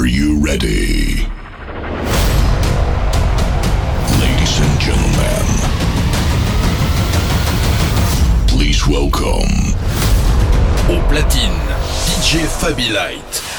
Are you ready? Ladies and gentlemen, please welcome. Au platine, DJ Fabi Light.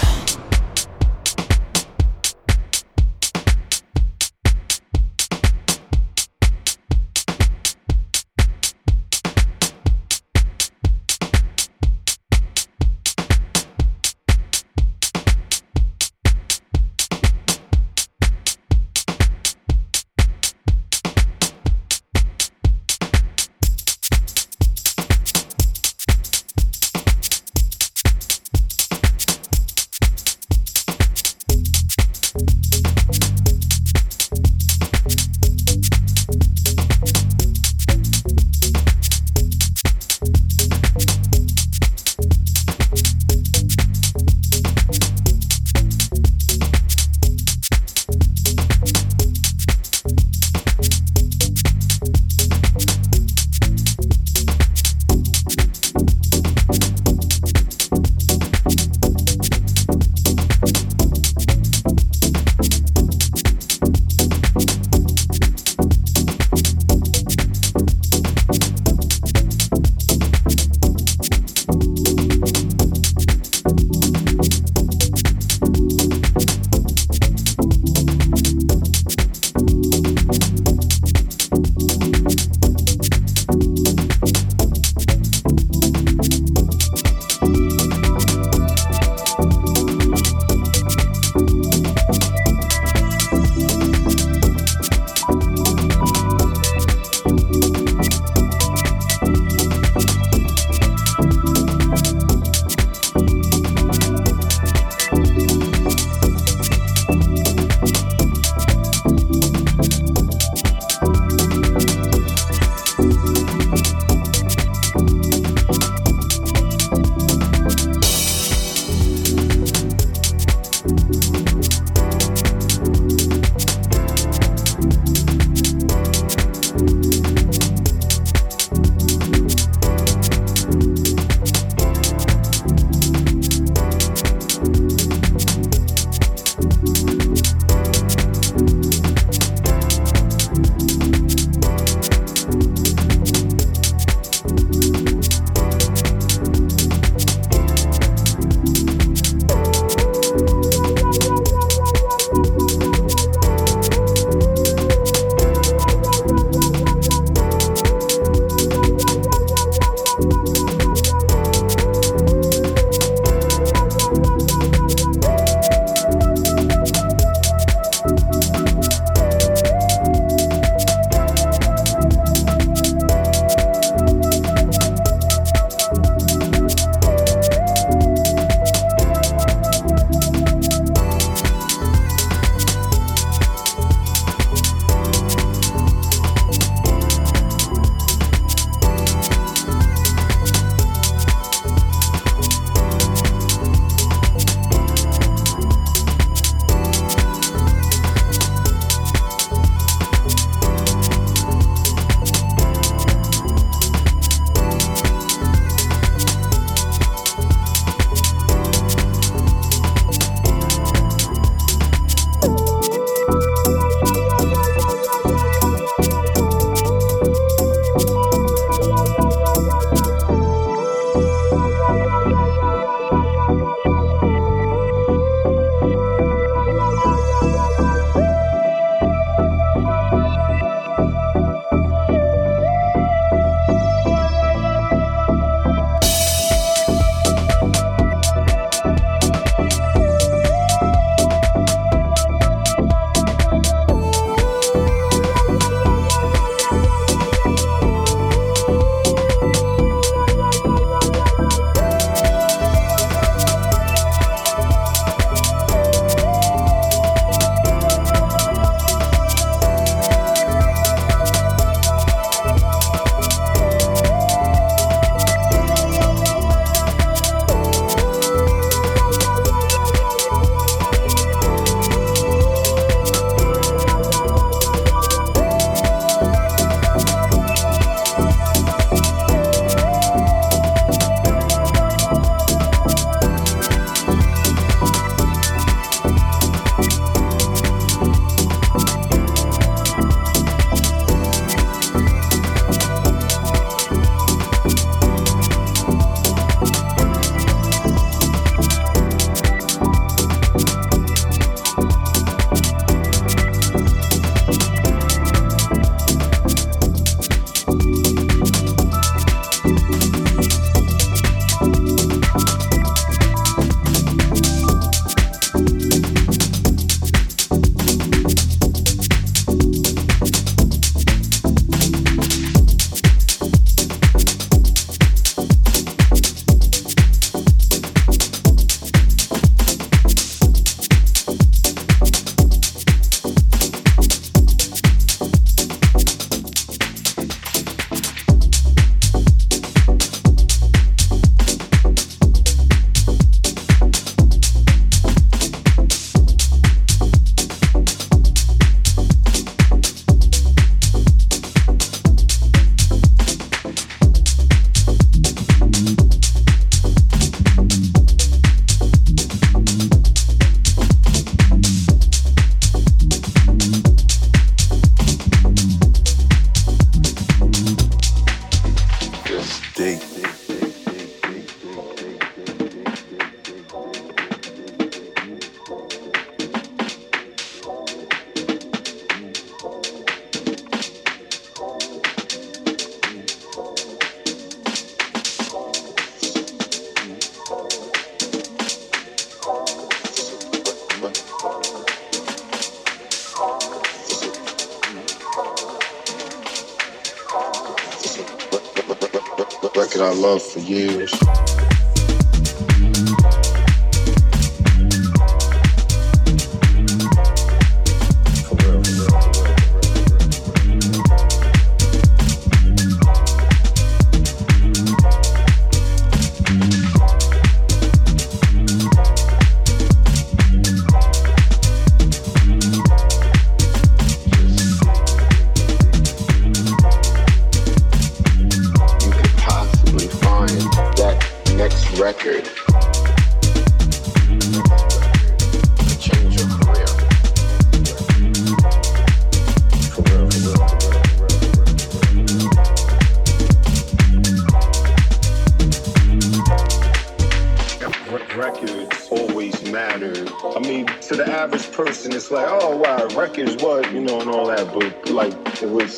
person, it's like, oh wow, records what, you know, and all that, but like it was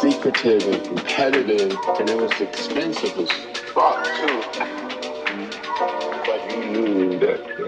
secretive and competitive and it was expensive as fuck too. But you knew that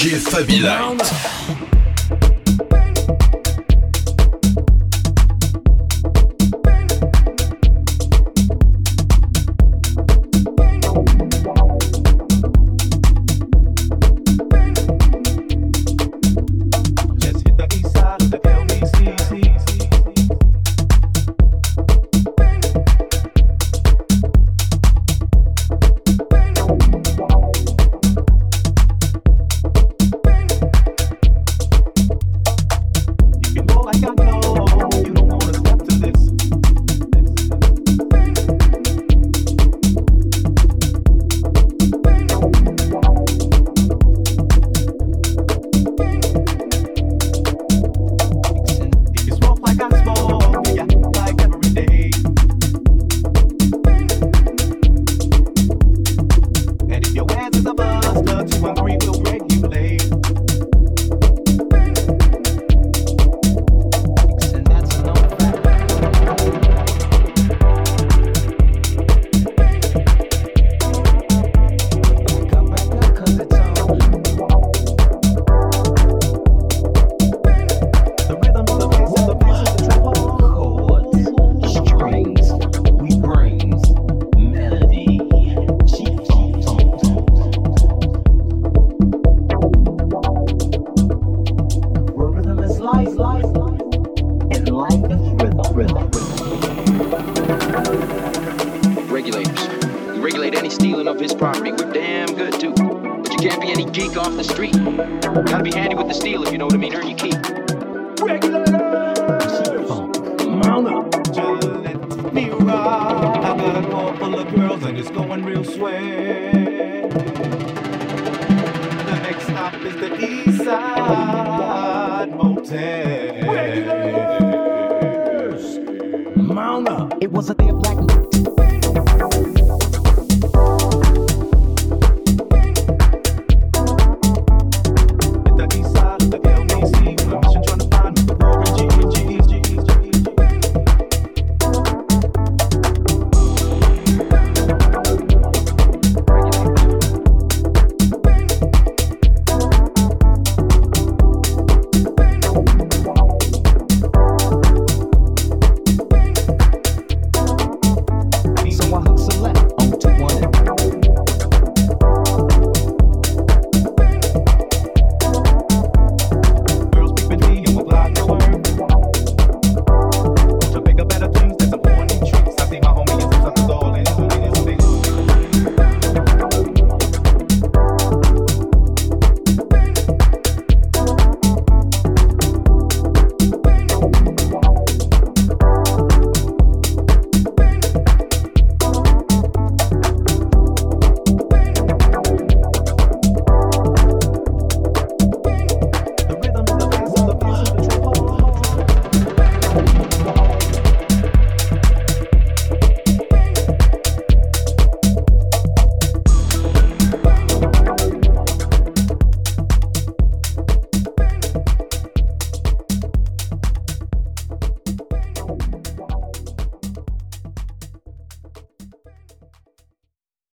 J'ai Fabi know what I mean? Ernie Key. keep I got of girls and it's going real swell. The next stop is the East Side Motel.